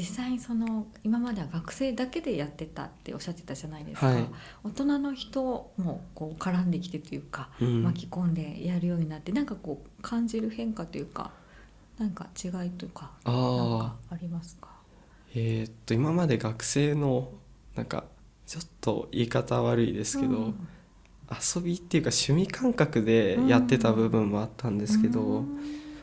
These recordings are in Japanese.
実際にその今までは学生だけでやってたっておっしゃってたじゃないですか、はい。大人の人もこう絡んできてというか、うん。巻き込んでやるようになってなんかこう感じる変化というかなんか違いというかあなんあかありますか？えーっと今まで学生のなんかちょっと言い方悪いですけど、うん。遊びっていうか趣味感覚でやってた部分もあったんですけど、うん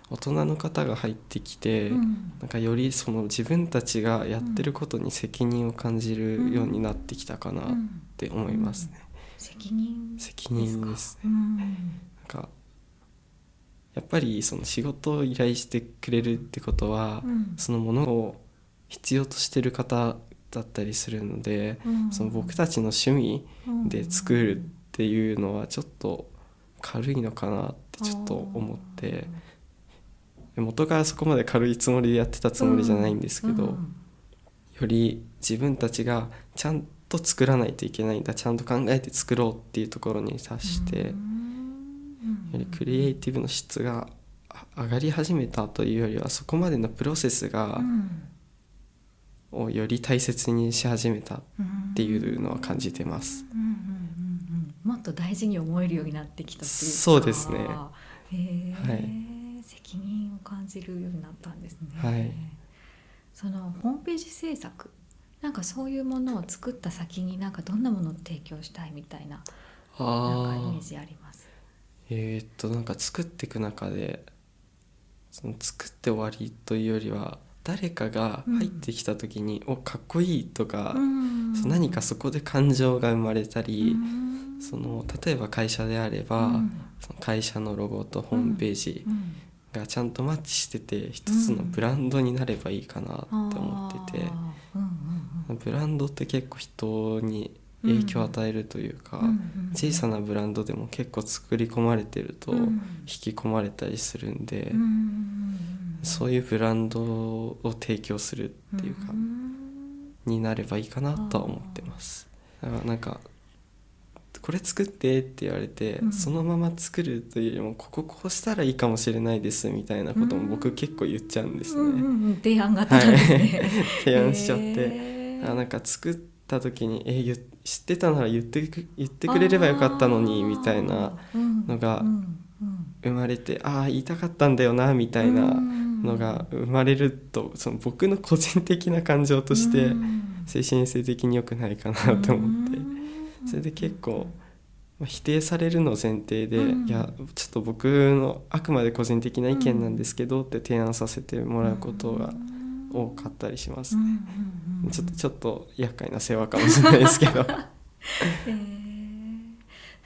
大人の方が入ってきて、うん。なんかよりその自分たちがやってることに責任を感じるようになってきたかなっうんて思いますね。責任。責任ですね。うん。なんかやっぱりその仕事を依頼してくれるってことは、うん。そのものを必要としてる方だったりするので、うん。その僕たちの趣味で作るっていうのはちょっと軽いのかなってちょっと思って元からそこまで軽いつもりでやってたつもりじゃないんですけど、うん。より自分たちがちゃんと作らないといけないんだちゃんと考えて作ろうっていうところに達して、よりクリエイティブの質があ上がり始めたというよりはそこまでのプロセスが、をより大切にし始めたっていうのは感じてます。うん。うん。うん。うん。もっと大事に思えるようになってきたっていうか。そうですね感じるようになったんですね、はい。そのホームページ制作なんかそういうものを作った先になんかどんなものを提供したいみたいななんかイメあージあります？えーっとなんか作っていく中でその作って終わりというよりは誰かが入ってきた時に「おかっこいい」とか、うん。何かそこで感情が生まれたり、うん。その例えば会社であれば、うん。その会社のロゴとホームページうんがちゃんとマッチしてて一つのブランドになればいいかなって思ってて、ブランドって結構人に影響を与えるというか、小さなブランドでも結構作り込まれてるとうん。引き込まれたりするんで、そういうブランドを提供するっていうか、ん。になればいいかなとは思ってます。だからなんかこれ作ってって言われて、うん。そのまま作るというよりもこここうしたらいいかもしれないですみたいなことも僕結構言っちゃうんですね、うんうんうん。提案型なんですね、提案しちゃって、へー。あなんか作った時に「え言知ってたなら言ってく言ってくれればよかったのに」みたいなのが生まれて「ああ言いたかったんだよな」みたいなうん。のが生まれるとその僕の個人的な感情としてうん。精神性的に良くないかなと思ってそれで結構まあ否定されるの前提でうんいやちょっと僕のあくまで個人的な意見なんですけどって提案させてもらうことが多かったりします。うんね。ちょっとちょっと厄介な世話かもしれないですけど。へー。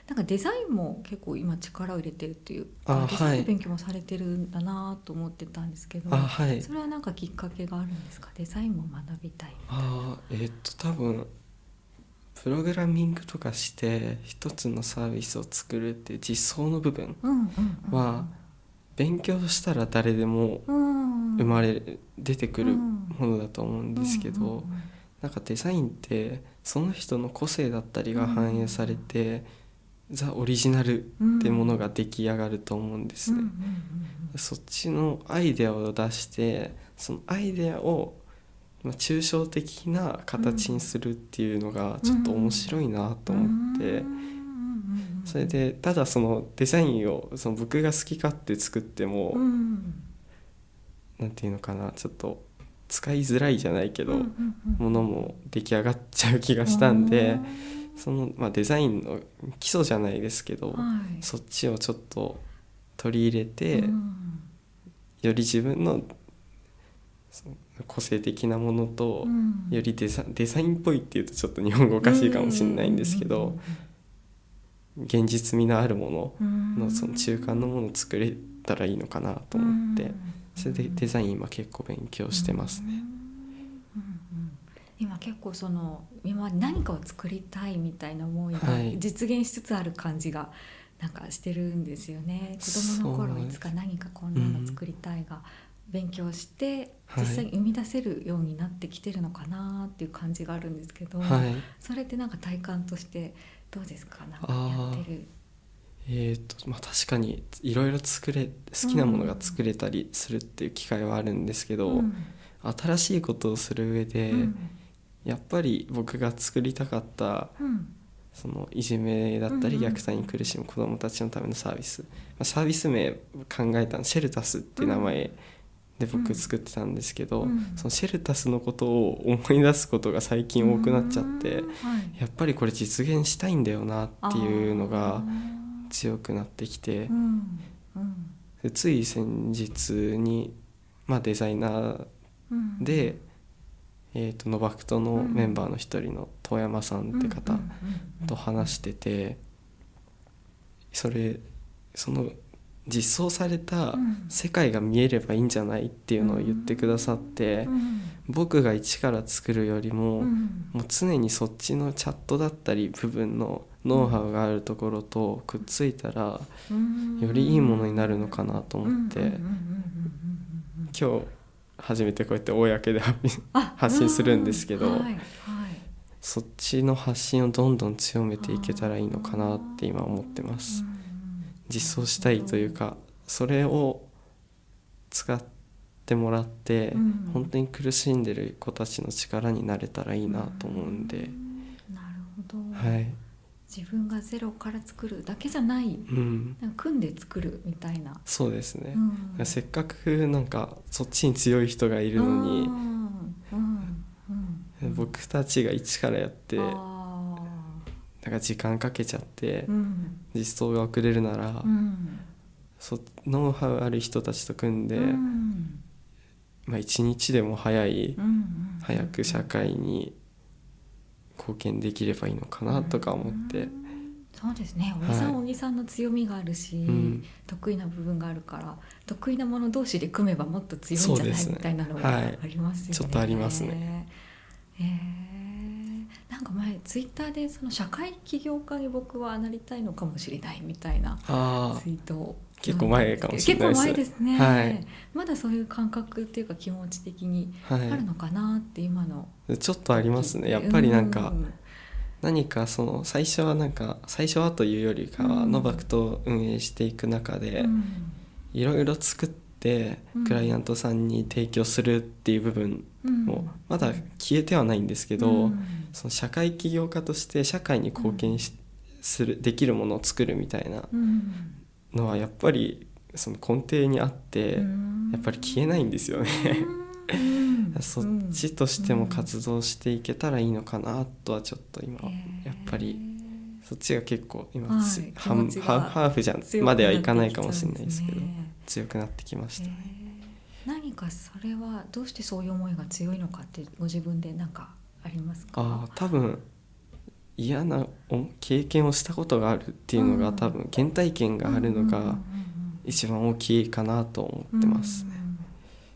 なんかデザインも結構今力を入れてるっていうあデザイン勉強もされてるんだなと思ってたんですけど、あはい。それはなんかきっかけがあるんですか？デザインも学びたいあーえーっと多分プログラミングとかして一つのサービスを作るっていう実装の部分は勉強したら誰でもうん。生まれる出てくるうんものだと思うんですけど、なんかデザインってその人の個性だったりが反映されて、ザ・オリジナルってものが出来上がると思うんですね。そっちのアイデアを出してそのアイデアをまあ抽象的な形にするっていうのがちょっと面白いなと思って、それでただそのデザインをその僕が好き勝手作っても、うんなんていうのかなちょっと使いづらいじゃないけど、ものも出来上がっちゃう気がしたんで、その、まあ、デザインの基礎じゃないですけど、はい。そっちをちょっと取り入れて、うん。より自分の個性的なものと、うん。よりデザデザインっぽいっていうとちょっと日本語おかしいかもしれないんですけど、現実味のあるもうん。ののその中間のものを作れたらいいのかなと思って、それでデザイン今結構勉強してますね。うん。うん。うん。今結構その今まで何かを作りたいみたいな思いがはい。実現しつつある感じがなんかしてるんですよね、子供の頃いつか何かこんなの作りたいが勉強してはい。実際に生み出せるようになってきてるのかなっていう感じがあるんですけど、はい。それってなんか体感としてどうですか？なんかやってる。えーとまあ、確かにいろいろ作れ好きなものが作れたりするっていう機会はあるんですけど、うん。新しいことをする上で、うん。やっぱり僕が作りたかったうん。そのいじめだったり虐待に苦しむ子どもたちのためのサービス、まあ、サービス名考えたのシェルタスっていう名前でうん。僕作ってたんですけど、うん。そのシェルタスのことを思い出すことが最近多くなっちゃって、うん。はいやっぱりこれ実現したいんだよなっていうのがあ強くなってきてー。うん。うん。でつい先日に、まあ、デザイナーうん。で、えー、とノバクトのメンバーの一人の遠山さんって方、と話しててそれその実装されたうん。世界が見えればいいんじゃないっていうのを言ってくださってうん。僕が一から作るよりもうん。もう常にそっちのチャットだったり部分のノウハウがあるところとくっついたらうん。よりいいものになるのかなと思って今日初めてこうやって公で発信するんですけどそっちの発信をどんどん強めていけたらいいのかなって今思ってます。実装したいというかそれを使ってもらって、うん。本当に苦しんでる子たちの力になれたらいいなと思うんで、なるほど、はい、自分がゼロから作るだけじゃない。うん、なんか組んで作るみたいな、そうですね。う、ん。せっかくなんかそっちに強い人がいるのにう、ん。うん。うん。僕たちが一からやってなんあか時間かけちゃってーうん。実装が遅れるなら、うん。そノウハウある人たちと組んで、うん。まあ、一日でも早いうんうん。早く社会に貢献できればいいのかなとか思って、そうですね。小木さんはいは小木さんの強みがあるし、うん。得意な部分があるから得意なもの同士で組めばもっと強いんじゃない、ね。みたいなのがあはい。りますよね。ちょっとありますね。へえなんか前ツイッターでその社会起業家に僕はなりたいのかもしれないみたいなあツイートを結構前かもしれないです結構前ですね、はい。まだそういう感覚っていうか気持ち的にあ、あるはのかなって今のい、ちょっとありますね。やっぱりなんかうん。何かその最初はなんか最初はというよりかは、うんノバクと運営していく中でうん。いろいろ作ってうん。クライアントさんに提供するっていう部分うん。もまだ消えてはないんですけど、うん。その社会起業家として社会に貢献し、するできるものを作るみたいなうん。のはやっぱりその根底にあって、うん。やっぱり消えないんですよね。うん。そっちとしても活動していけたらいいのかなとはちょっと今、うんやっぱりそっちが結構今はい。ハーフじゃ強くまではいかないかもしれないですけど強くなってきましたね。何かそれはどうしてそういう思いが強いのかってご自分で何かありますか？ああ多分嫌なお経験をしたことがあるっていうのが、うん。多分原体験があるのが一番大きいかなと思ってますね。うん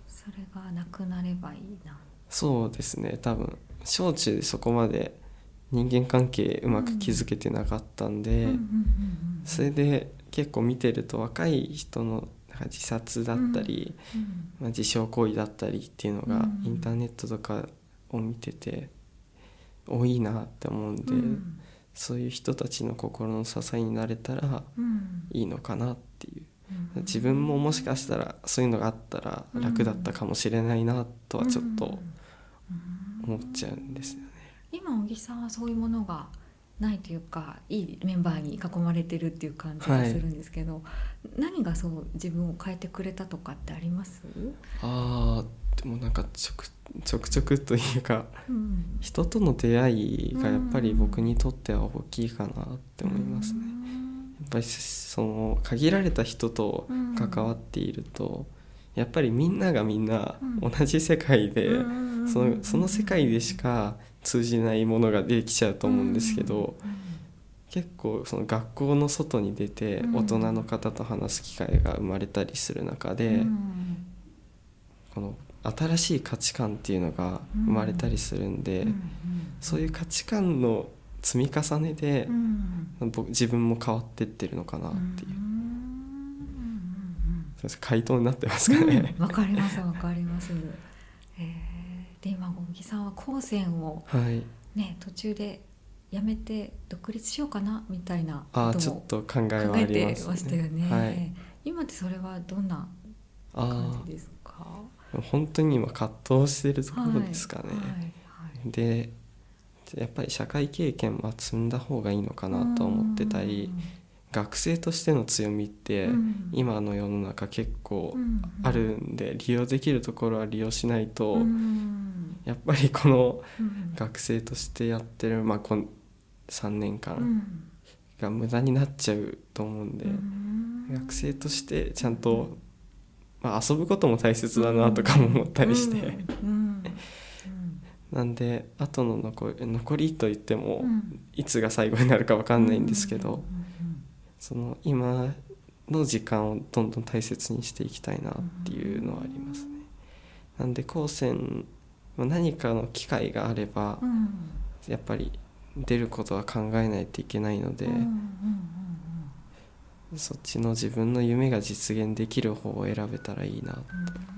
それがなくなればいいな。そうですね。多分小中でそこまで人間関係うまく築けてなかったんで、それで結構見てると若い人のか自殺だったり、うんまあ、自傷行為だったりっていうのがうん。インターネットとかを見てて多いなって思うんで、うん。そういう人たちの心の支えになれたらうん。いいのかなっていう。うん。自分ももしかしたらそういうのがあったら楽だったかもしれないなとはちょっと思っちゃうんですよね。今小木さんはそういうものがないというかいいメンバーに囲まれてるっていう感じがするんですけど、何がそう自分を変えてくれたとかってあります、あーでもなんかちょくちょくちょくというかうん、人との出会いがやっぱり僕にとっては大きいかなって思いますね。やっぱりその限られた人と関わっていると、やっぱりみんながみんな同じ世界で、うんそのその世界でしか通じないものができちゃうと思うんですけど、結構その学校の外に出てうん。大人の方と話す機会が生まれたりする中で、うん。この新しい価値観っていうのが生まれたりするんで、うんそういう価値観の積み重ねで自分も変わってってるのかなっていう、回答になってますかね。わかりますわかります。えー、で今小木さんは高専をはい、ね途中で辞めて独立しようかなみたいなあこともーちょっと考えはありましたよね。はい、今ってそれはどんなあ感ーじですか？本当に今葛藤してるところですかね。はいはいでやっぱり社会経験は積んだ方がいいのかなと思ってたり学生としての強みってうん。今の世の中結構うん。あるんで利用できるところは利用しないとうん。やっぱりこのうん。学生としてやってる、まあ、こん3年う間ん。が無駄になっちゃうと思うんでうん。学生としてちゃんと、まあ、遊ぶことも大切だなとかも思ったりして。なんで後の残り残りといってもうん。いつが最後になるか分かんないんですけどその今の時間をどんどん大切にしていきたいなっていうのはありますね。なんで高専まあ何かの機会があればやっぱり出ることは考えないといけないのでうんうんうんそっちの自分の夢が実現できる方を選べたらいいなうん